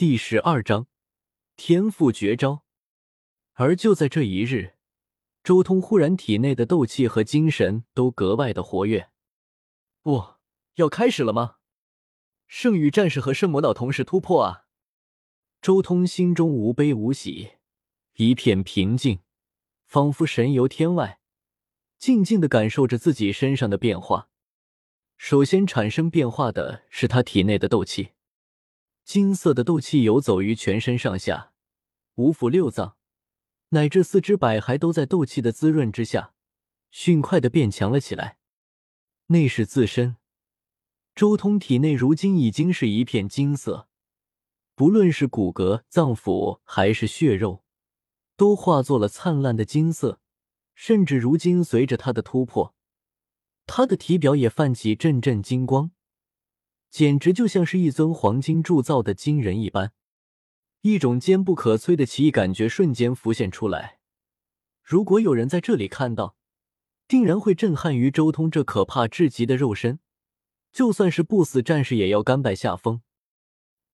第十二章天赋绝招。而就在这一日，周通忽然体内的斗气和精神都格外的活跃。不要开始了吗？圣域战士和圣魔岛同时突破啊！周通心中无悲无喜，一片平静，仿佛神游天外，静静的感受着自己身上的变化。首先产生变化的是他体内的斗气。金色的斗气游走于全身上下，五腑六脏乃至四肢百骸都在斗气的滋润之下，迅快的变强了起来。内视自身，周通体内如今已经是一片金色，不论是骨骼、脏腑还是血肉，都化作了灿烂的金色。甚至如今随着他的突破，他的体表也泛起阵阵金光。简直就像是一尊黄金铸造的金人一般，一种坚不可摧的奇异感觉瞬间浮现出来。如果有人在这里看到，定然会震撼于周通这可怕至极的肉身，就算是不死战士也要甘拜下风。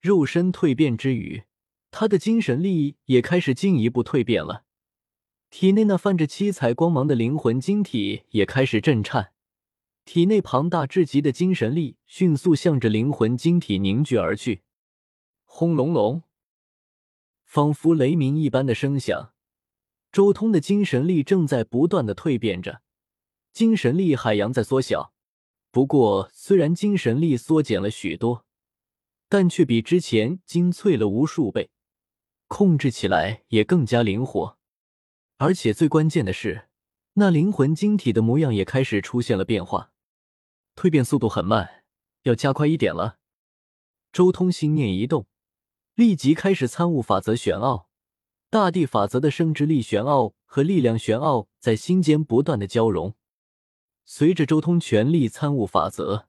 肉身蜕变之余，他的精神力也开始进一步蜕变了，体内那泛着七彩光芒的灵魂晶体也开始震颤。体内庞大至极的精神力迅速向着灵魂晶体凝聚而去，轰隆隆，仿佛雷鸣一般的声响。周通的精神力正在不断的蜕变着，精神力海洋在缩小。不过，虽然精神力缩减了许多，但却比之前精粹了无数倍，控制起来也更加灵活。而且最关键的是，那灵魂晶体的模样也开始出现了变化。蜕变速度很慢，要加快一点了。周通心念一动，立即开始参悟法则玄奥、大地法则的生殖力玄奥和力量玄奥在心间不断的交融。随着周通全力参悟法则，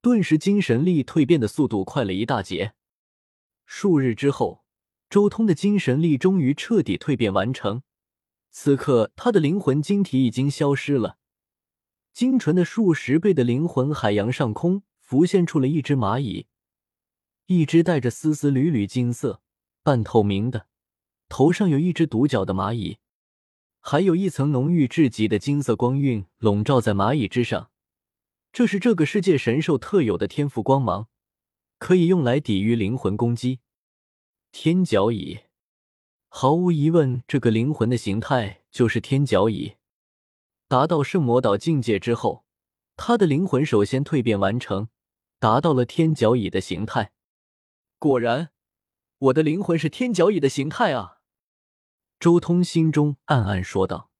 顿时精神力蜕变的速度快了一大截。数日之后，周通的精神力终于彻底蜕变完成。此刻，他的灵魂晶体已经消失了。精纯的数十倍的灵魂海洋上空浮现出了一只蚂蚁，一只带着丝丝缕缕金色、半透明的，头上有一只独角的蚂蚁，还有一层浓郁至极的金色光晕笼罩在蚂蚁之上。这是这个世界神兽特有的天赋光芒，可以用来抵御灵魂攻击。天角蚁，毫无疑问，这个灵魂的形态就是天角蚁。达到圣魔岛境界之后，他的灵魂首先蜕变完成，达到了天角蚁的形态。果然，我的灵魂是天角蚁的形态啊！周通心中暗暗说道。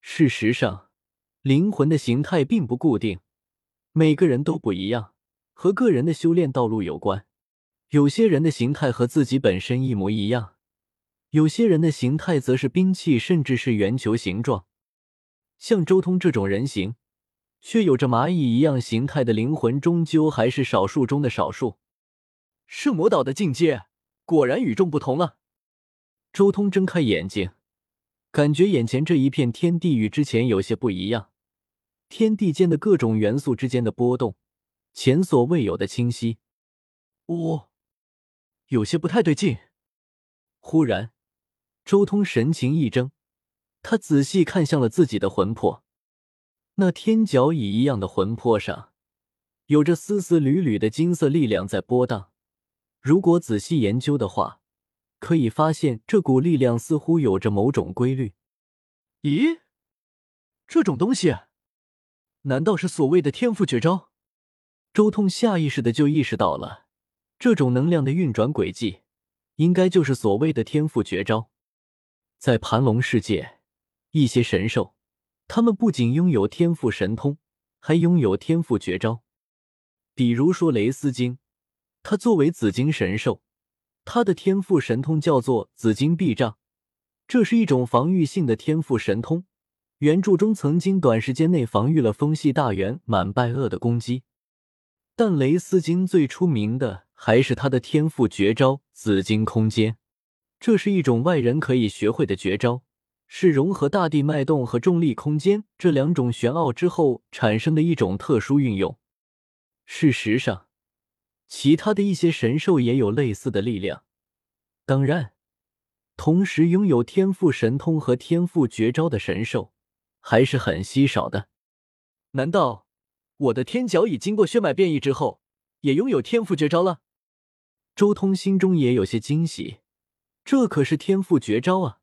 事实上，灵魂的形态并不固定，每个人都不一样，和个人的修炼道路有关。有些人的形态和自己本身一模一样，有些人的形态则是兵器，甚至是圆球形状。像周通这种人形，却有着蚂蚁一样形态的灵魂，终究还是少数中的少数。圣魔岛的境界果然与众不同了。周通睁开眼睛，感觉眼前这一片天地与之前有些不一样，天地间的各种元素之间的波动，前所未有的清晰。哦，有些不太对劲。忽然，周通神情一怔。他仔细看向了自己的魂魄，那天角蚁一样的魂魄上，有着丝丝缕缕的金色力量在波荡。如果仔细研究的话，可以发现这股力量似乎有着某种规律。咦，这种东西，难道是所谓的天赋绝招？周通下意识的就意识到了，这种能量的运转轨迹，应该就是所谓的天赋绝招。在盘龙世界。一些神兽，他们不仅拥有天赋神通，还拥有天赋绝招。比如说雷斯金，他作为紫金神兽，他的天赋神通叫做紫金臂杖，这是一种防御性的天赋神通。原著中曾经短时间内防御了风系大猿满拜厄的攻击。但雷斯金最出名的还是他的天赋绝招紫金空间，这是一种外人可以学会的绝招。是融合大地脉动和重力空间这两种玄奥之后产生的一种特殊运用。事实上，其他的一些神兽也有类似的力量，当然，同时拥有天赋神通和天赋绝招的神兽还是很稀少的。难道我的天角蚁经过血脉变异之后，也拥有天赋绝招了？周通心中也有些惊喜，这可是天赋绝招啊！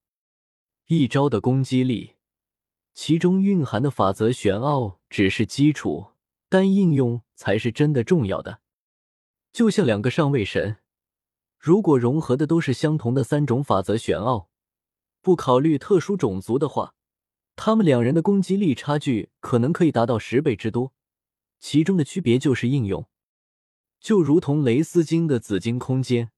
一招的攻击力，其中蕴含的法则玄奥只是基础，但应用才是真的重要的。就像两个上位神，如果融合的都是相同的三种法则玄奥，不考虑特殊种族的话，他们两人的攻击力差距可能可以达到十倍之多。其中的区别就是应用。就如同雷斯金的紫金空间，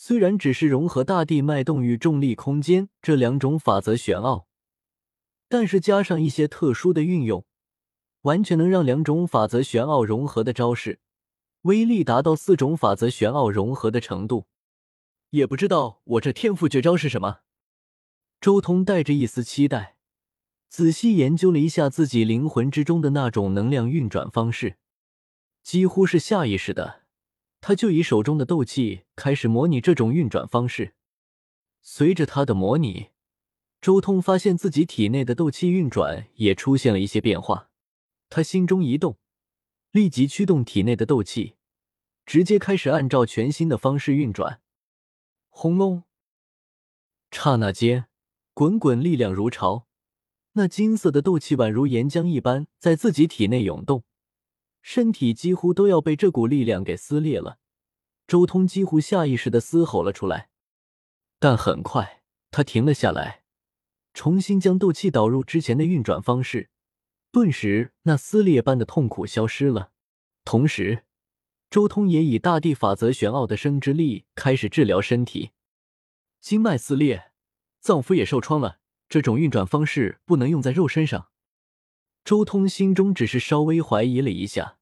虽然只是融合大地脉动与重力空间这两种法则玄奥，但是加上一些特殊的运用，完全能让两种法则玄奥融合的招式威力达到四种法则玄奥融合的程度。也不知道我这天赋绝招是什么？周通带着一丝期待，仔细研究了一下自己灵魂之中的那种能量运转方式。几乎是下意识的，他就以手中的斗气开始模拟这种运转方式。随着他的模拟，周通发现自己体内的斗气运转也出现了一些变化。他心中一动，立即驱动体内的斗气，直接开始按照全新的方式运转。轰隆！刹那间，滚滚力量如潮，那金色的斗气宛如岩浆一般在自己体内涌动。身体几乎都要被这股力量给撕裂了，周通几乎下意识的嘶吼了出来，但很快他停了下来，重新将斗气导入之前的运转方式，顿时那撕裂般的痛苦消失了。同时，周通也以大地法则玄奥的生之力开始治疗身体，经脉撕裂，脏腑也受创了，这种运转方式不能用在肉身上。周通心中只是稍微怀疑了一下，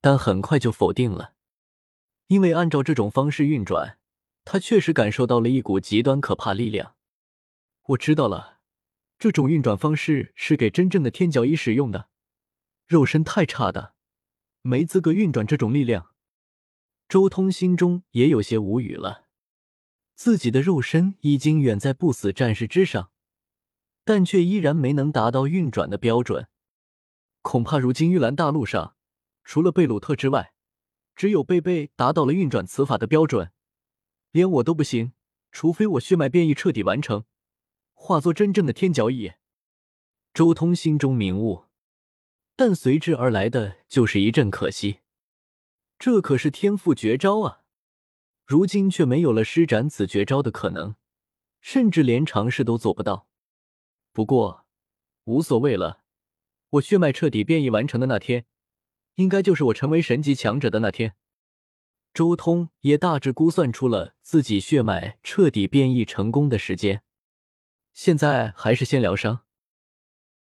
但很快就否定了，因为按照这种方式运转，他确实感受到了一股极端可怕力量。我知道了，这种运转方式是给真正的天角蚁使用的，肉身太差的，没资格运转这种力量。周通心中也有些无语了，自己的肉身已经远在不死战士之上，但却依然没能达到运转的标准。恐怕如今玉兰大陆上，除了贝鲁特之外，只有贝贝达到了运转此法的标准，连我都不行。除非我血脉变异彻底完成，化作真正的天角蚁。周通心中明悟，但随之而来的就是一阵可惜。这可是天赋绝招啊，如今却没有了施展此绝招的可能，甚至连尝试都做不到。不过，无所谓了。我血脉彻底变异完成的那天，应该就是我成为神级强者的那天。周通也大致估算出了自己血脉彻底变异成功的时间。现在还是先疗伤。